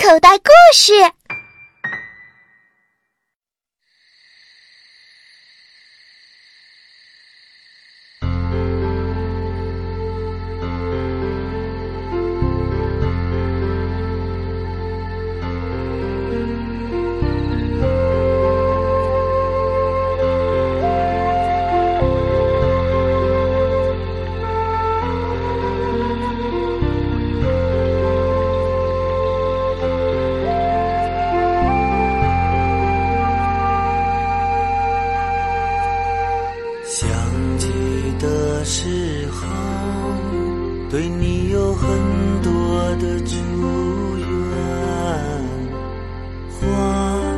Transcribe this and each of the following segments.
口袋故事。对你有很多的祝愿话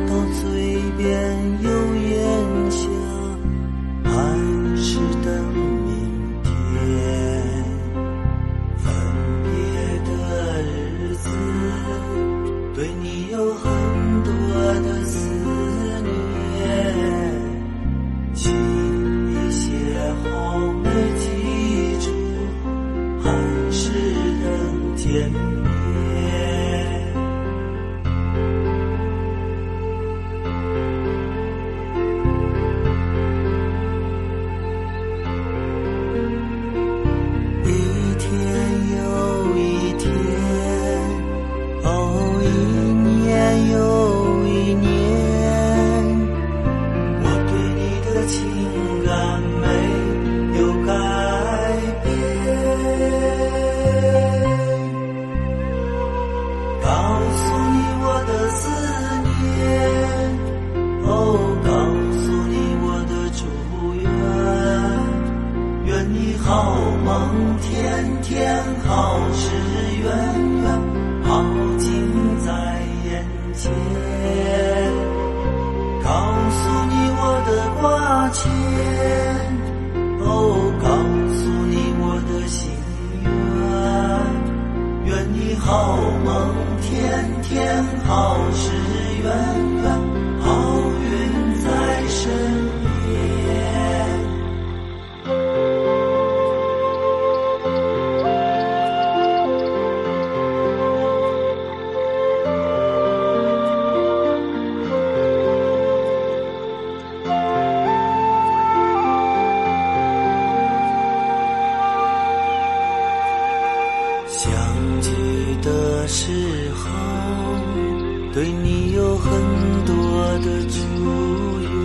到嘴边又咽下还是等明天。分别的日子对你有很人。Oh. 的时候对你有很多的祝愿。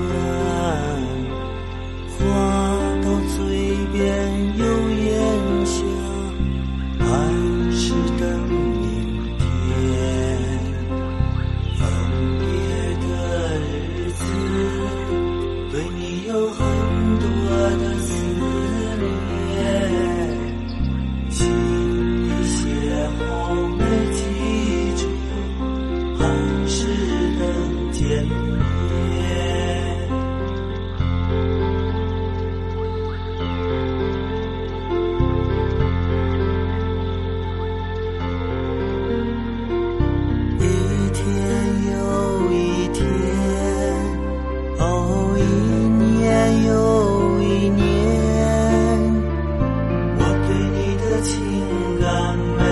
但没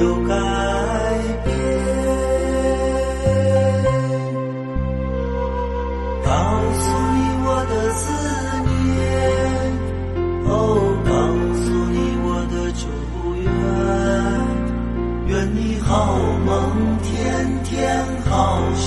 有改变，告诉你我的思念，哦，告诉你我的祝愿，愿你好梦，天天好事。